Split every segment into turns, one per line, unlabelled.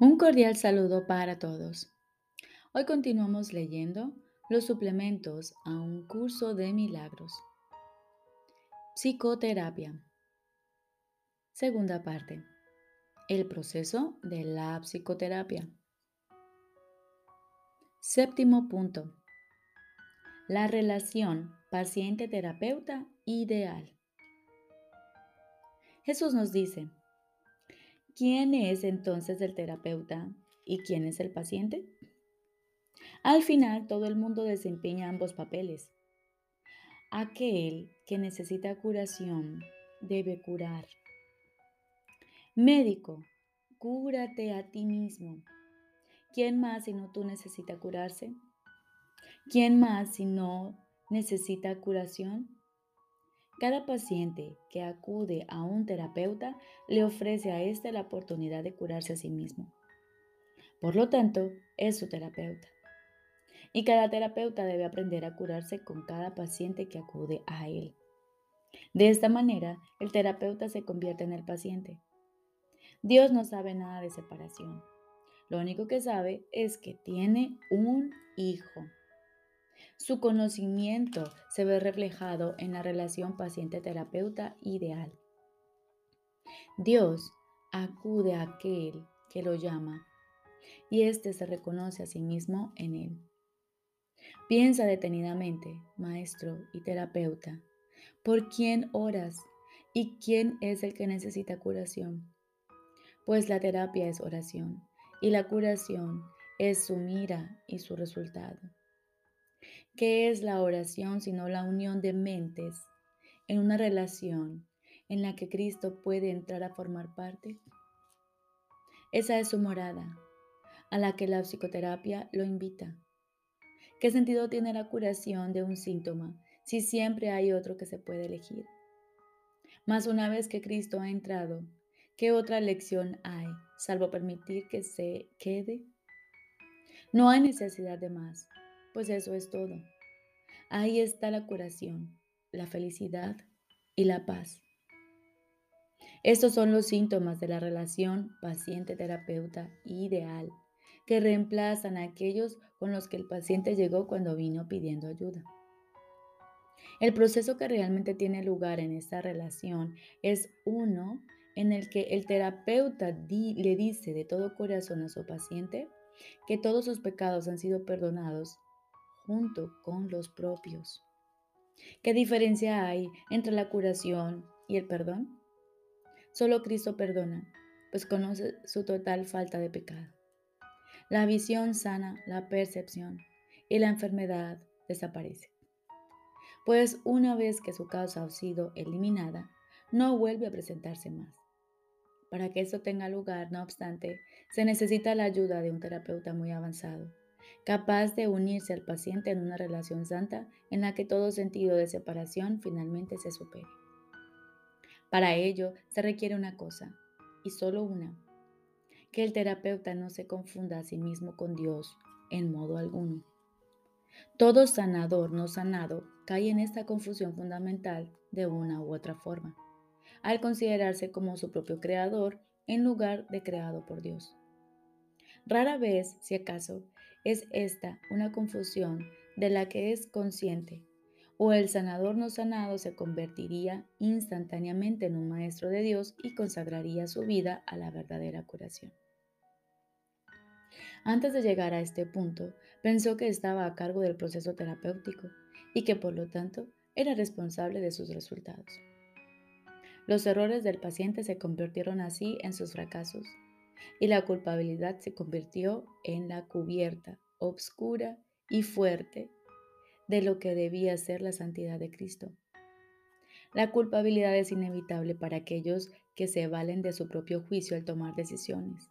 Un cordial saludo para todos. Hoy continuamos leyendo los suplementos a un curso de milagros. Psicoterapia. Segunda parte. El proceso de la psicoterapia. Séptimo punto. La relación paciente-terapeuta ideal. Jesús nos dice, ¿Quién es entonces el terapeuta y quién es el paciente? Al final, todo el mundo desempeña ambos papeles. Aquel que necesita curación debe curar. Médico, cúrate a ti mismo. ¿Quién más si no tú necesita curarse? ¿Quién más si no necesita curación? Cada paciente que acude a un terapeuta le ofrece a éste la oportunidad de curarse a sí mismo. Por lo tanto, es su terapeuta. Y cada terapeuta debe aprender a curarse con cada paciente que acude a él. De esta manera, el terapeuta se convierte en el paciente. Dios no sabe nada de separación. Lo único que sabe es que tiene un hijo. Su conocimiento se ve reflejado en la relación paciente-terapeuta ideal. Dios acude a aquel que lo llama y éste se reconoce a sí mismo en él. Piensa detenidamente, maestro y terapeuta, ¿por quién oras y quién es el que necesita curación? Pues la terapia es oración y la curación es su mira y su resultado. ¿Qué es la oración sino la unión de mentes en una relación en la que Cristo puede entrar a formar parte? Esa es su morada, a la que la psicoterapia lo invita. ¿Qué sentido tiene la curación de un síntoma si siempre hay otro que se puede elegir? Mas una vez que Cristo ha entrado, ¿qué otra lección hay salvo permitir que se quede? No hay necesidad de más pues eso es todo. Ahí está la curación, la felicidad y la paz. Estos son los síntomas de la relación paciente-terapeuta ideal, que reemplazan a aquellos con los que el paciente llegó cuando vino pidiendo ayuda. El proceso que realmente tiene lugar en esta relación es uno en el que el terapeuta le dice de todo corazón a su paciente que todos sus pecados han sido perdonados junto con los propios. ¿Qué diferencia hay entre la curación y el perdón? Solo Cristo perdona, pues conoce su total falta de pecado. La visión sana la percepción y la enfermedad desaparece. Pues una vez que su causa ha sido eliminada, no vuelve a presentarse más. Para que esto tenga lugar, no obstante, se necesita la ayuda de un terapeuta muy avanzado capaz de unirse al paciente en una relación santa en la que todo sentido de separación finalmente se supere. Para ello se requiere una cosa, y solo una, que el terapeuta no se confunda a sí mismo con Dios en modo alguno. Todo sanador no sanado cae en esta confusión fundamental de una u otra forma, al considerarse como su propio creador en lugar de creado por Dios. Rara vez, si acaso, es esta una confusión de la que es consciente, o el sanador no sanado se convertiría instantáneamente en un maestro de Dios y consagraría su vida a la verdadera curación. Antes de llegar a este punto, pensó que estaba a cargo del proceso terapéutico y que por lo tanto era responsable de sus resultados. Los errores del paciente se convirtieron así en sus fracasos y la culpabilidad se convirtió en la cubierta obscura y fuerte de lo que debía ser la santidad de Cristo. La culpabilidad es inevitable para aquellos que se valen de su propio juicio al tomar decisiones.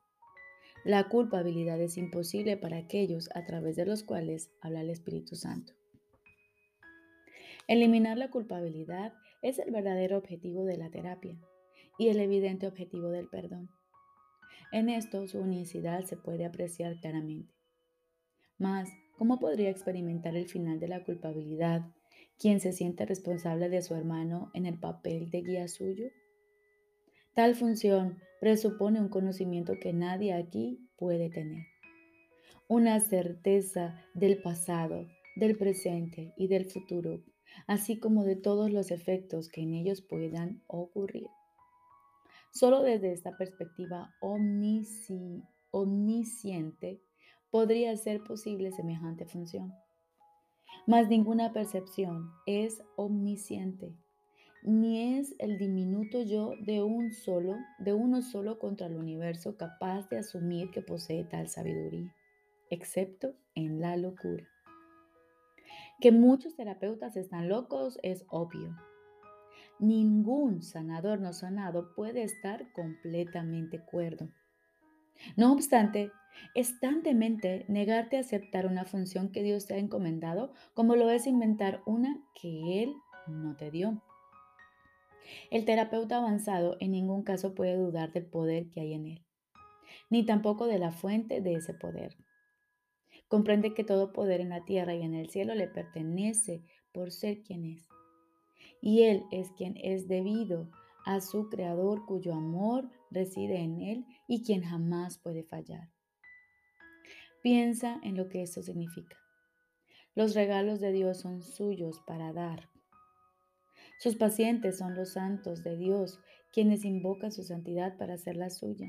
La culpabilidad es imposible para aquellos a través de los cuales habla el Espíritu Santo. Eliminar la culpabilidad es el verdadero objetivo de la terapia y el evidente objetivo del perdón. En esto su unicidad se puede apreciar claramente. Mas, ¿cómo podría experimentar el final de la culpabilidad quien se siente responsable de su hermano en el papel de guía suyo? Tal función presupone un conocimiento que nadie aquí puede tener, una certeza del pasado, del presente y del futuro, así como de todos los efectos que en ellos puedan ocurrir. Solo desde esta perspectiva omnisciente podría ser posible semejante función. Mas ninguna percepción es omnisciente, ni es el diminuto yo de un solo, de uno solo contra el universo capaz de asumir que posee tal sabiduría, excepto en la locura. Que muchos terapeutas están locos es obvio. Ningún sanador no sanado puede estar completamente cuerdo. No obstante, es tan demente negarte a aceptar una función que Dios te ha encomendado como lo es inventar una que Él no te dio. El terapeuta avanzado en ningún caso puede dudar del poder que hay en él, ni tampoco de la fuente de ese poder. Comprende que todo poder en la tierra y en el cielo le pertenece por ser quien es. Y Él es quien es debido a su Creador cuyo amor reside en Él y quien jamás puede fallar. Piensa en lo que esto significa. Los regalos de Dios son suyos para dar. Sus pacientes son los santos de Dios, quienes invocan su santidad para hacerla suya.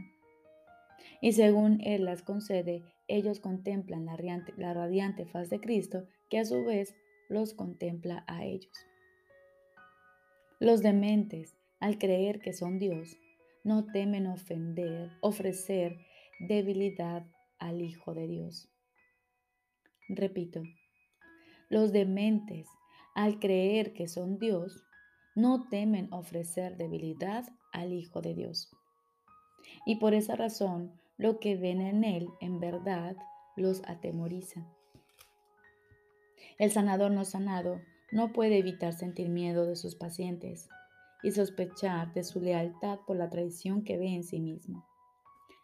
Y según Él las concede, ellos contemplan la radiante, la radiante faz de Cristo, que a su vez los contempla a ellos. Los dementes, al creer que son Dios, no temen ofender, ofrecer debilidad al Hijo de Dios. Repito, los dementes, al creer que son Dios, no temen ofrecer debilidad al Hijo de Dios. Y por esa razón, lo que ven en Él en verdad los atemoriza. El sanador no sanado no puede evitar sentir miedo de sus pacientes y sospechar de su lealtad por la traición que ve en sí mismo.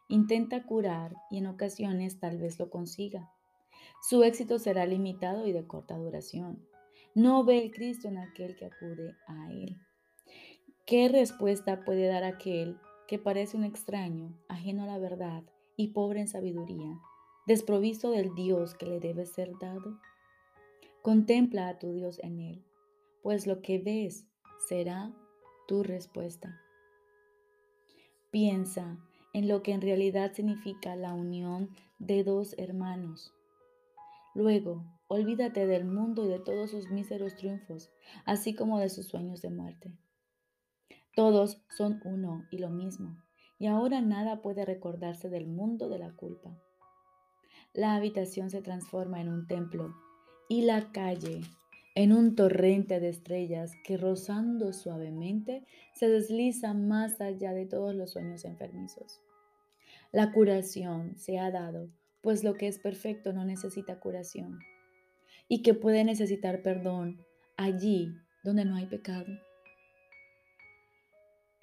Intenta curar y en ocasiones tal vez lo consiga. Su éxito será limitado y de corta duración. No ve el Cristo en aquel que acude a Él. ¿Qué respuesta puede dar aquel que parece un extraño, ajeno a la verdad y pobre en sabiduría, desprovisto del Dios que le debe ser dado? Contempla a tu Dios en Él, pues lo que ves será tu respuesta. Piensa en lo que en realidad significa la unión de dos hermanos. Luego, Olvídate del mundo y de todos sus míseros triunfos, así como de sus sueños de muerte. Todos son uno y lo mismo, y ahora nada puede recordarse del mundo de la culpa. La habitación se transforma en un templo y la calle en un torrente de estrellas que rozando suavemente se desliza más allá de todos los sueños enfermizos. La curación se ha dado, pues lo que es perfecto no necesita curación y que puede necesitar perdón allí donde no hay pecado.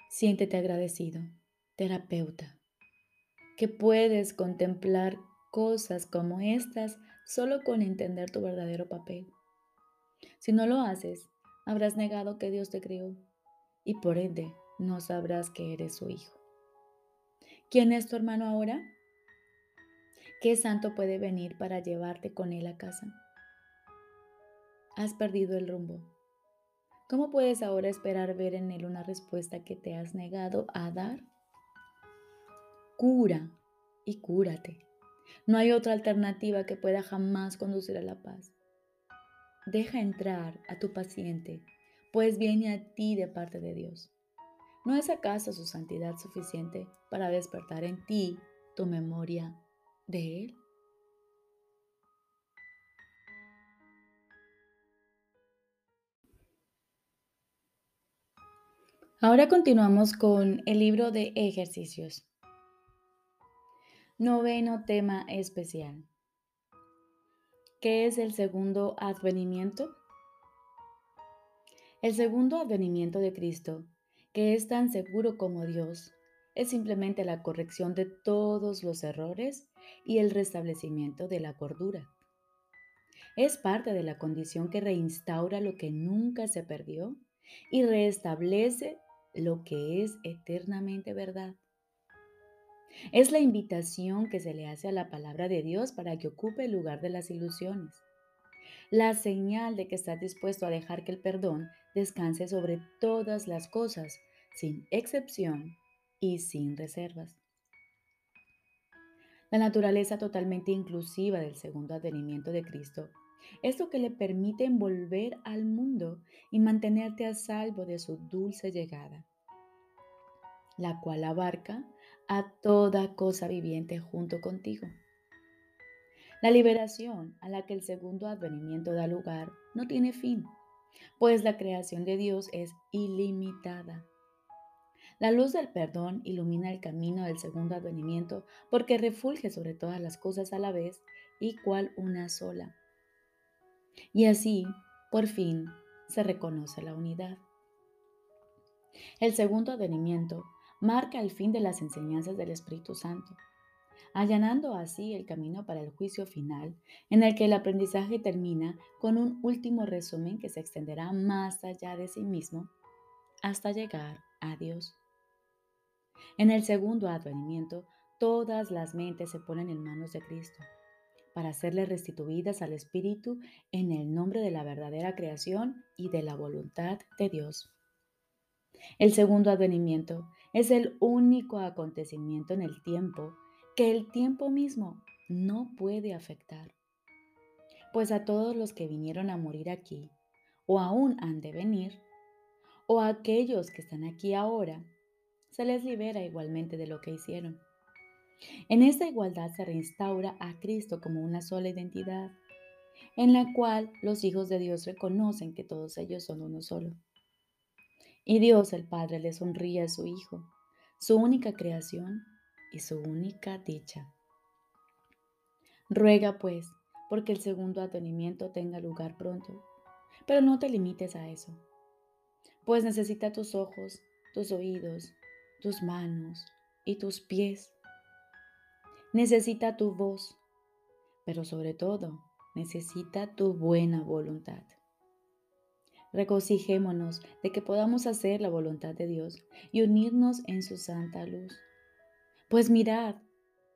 Siéntete agradecido, terapeuta, que puedes contemplar cosas como estas solo con entender tu verdadero papel. Si no lo haces, habrás negado que Dios te crió y por ende no sabrás que eres su hijo. ¿Quién es tu hermano ahora? ¿Qué santo puede venir para llevarte con él a casa? has perdido el rumbo. ¿Cómo puedes ahora esperar ver en él una respuesta que te has negado a dar? Cura y cúrate. No hay otra alternativa que pueda jamás conducir a la paz. Deja entrar a tu paciente, pues viene a ti de parte de Dios. ¿No es acaso su santidad suficiente para despertar en ti tu memoria de Él? Ahora continuamos con el libro de ejercicios. Noveno tema especial. ¿Qué es el segundo advenimiento? El segundo advenimiento de Cristo, que es tan seguro como Dios, es simplemente la corrección de todos los errores y el restablecimiento de la cordura. Es parte de la condición que reinstaura lo que nunca se perdió y restablece lo que es eternamente verdad. Es la invitación que se le hace a la palabra de Dios para que ocupe el lugar de las ilusiones. La señal de que estás dispuesto a dejar que el perdón descanse sobre todas las cosas, sin excepción y sin reservas. La naturaleza totalmente inclusiva del segundo advenimiento de Cristo es lo que le permite envolver al mundo y mantenerte a salvo de su dulce llegada, la cual abarca a toda cosa viviente junto contigo. La liberación a la que el segundo advenimiento da lugar no tiene fin, pues la creación de Dios es ilimitada. La luz del perdón ilumina el camino del segundo advenimiento porque refulge sobre todas las cosas a la vez y cual una sola. Y así, por fin, se reconoce la unidad. El segundo advenimiento marca el fin de las enseñanzas del Espíritu Santo, allanando así el camino para el juicio final, en el que el aprendizaje termina con un último resumen que se extenderá más allá de sí mismo hasta llegar a Dios. En el segundo advenimiento, todas las mentes se ponen en manos de Cristo para serle restituidas al Espíritu en el nombre de la verdadera creación y de la voluntad de Dios. El segundo advenimiento es el único acontecimiento en el tiempo que el tiempo mismo no puede afectar. Pues a todos los que vinieron a morir aquí, o aún han de venir, o a aquellos que están aquí ahora, se les libera igualmente de lo que hicieron. En esta igualdad se reinstaura a Cristo como una sola identidad, en la cual los hijos de Dios reconocen que todos ellos son uno solo. Y Dios el Padre le sonríe a su Hijo, su única creación y su única dicha. Ruega pues porque el segundo atenimiento tenga lugar pronto, pero no te limites a eso, pues necesita tus ojos, tus oídos, tus manos y tus pies. Necesita tu voz, pero sobre todo necesita tu buena voluntad. Regocijémonos de que podamos hacer la voluntad de Dios y unirnos en su santa luz. Pues mirad,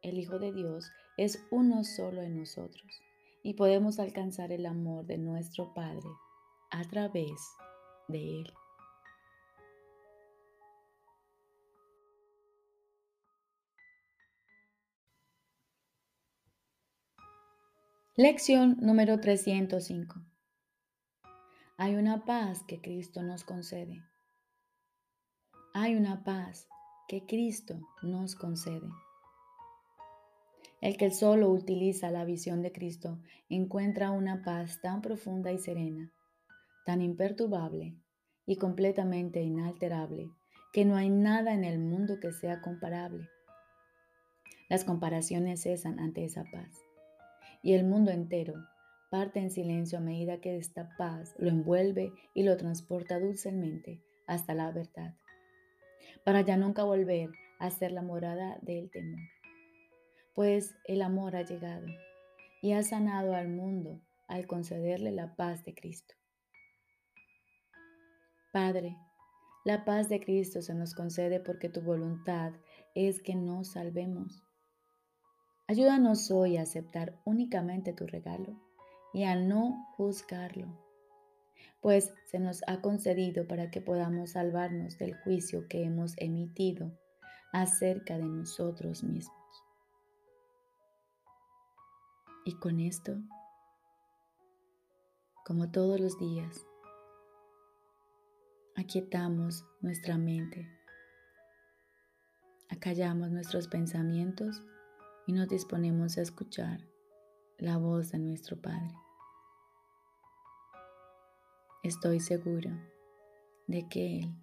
el Hijo de Dios es uno solo en nosotros y podemos alcanzar el amor de nuestro Padre a través de Él. Lección número 305. Hay una paz que Cristo nos concede. Hay una paz que Cristo nos concede. El que solo utiliza la visión de Cristo encuentra una paz tan profunda y serena, tan imperturbable y completamente inalterable, que no hay nada en el mundo que sea comparable. Las comparaciones cesan ante esa paz, y el mundo entero parte en silencio a medida que esta paz lo envuelve y lo transporta dulcemente hasta la verdad, para ya nunca volver a ser la morada del temor. Pues el amor ha llegado y ha sanado al mundo al concederle la paz de Cristo. Padre, la paz de Cristo se nos concede porque tu voluntad es que nos salvemos. Ayúdanos hoy a aceptar únicamente tu regalo y a no juzgarlo, pues se nos ha concedido para que podamos salvarnos del juicio que hemos emitido acerca de nosotros mismos. Y con esto, como todos los días, aquietamos nuestra mente, acallamos nuestros pensamientos y nos disponemos a escuchar la voz de nuestro Padre. Estoy seguro de que Él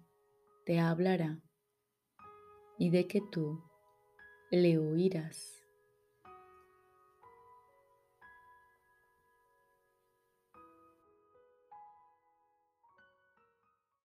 te hablará y de que tú le oirás.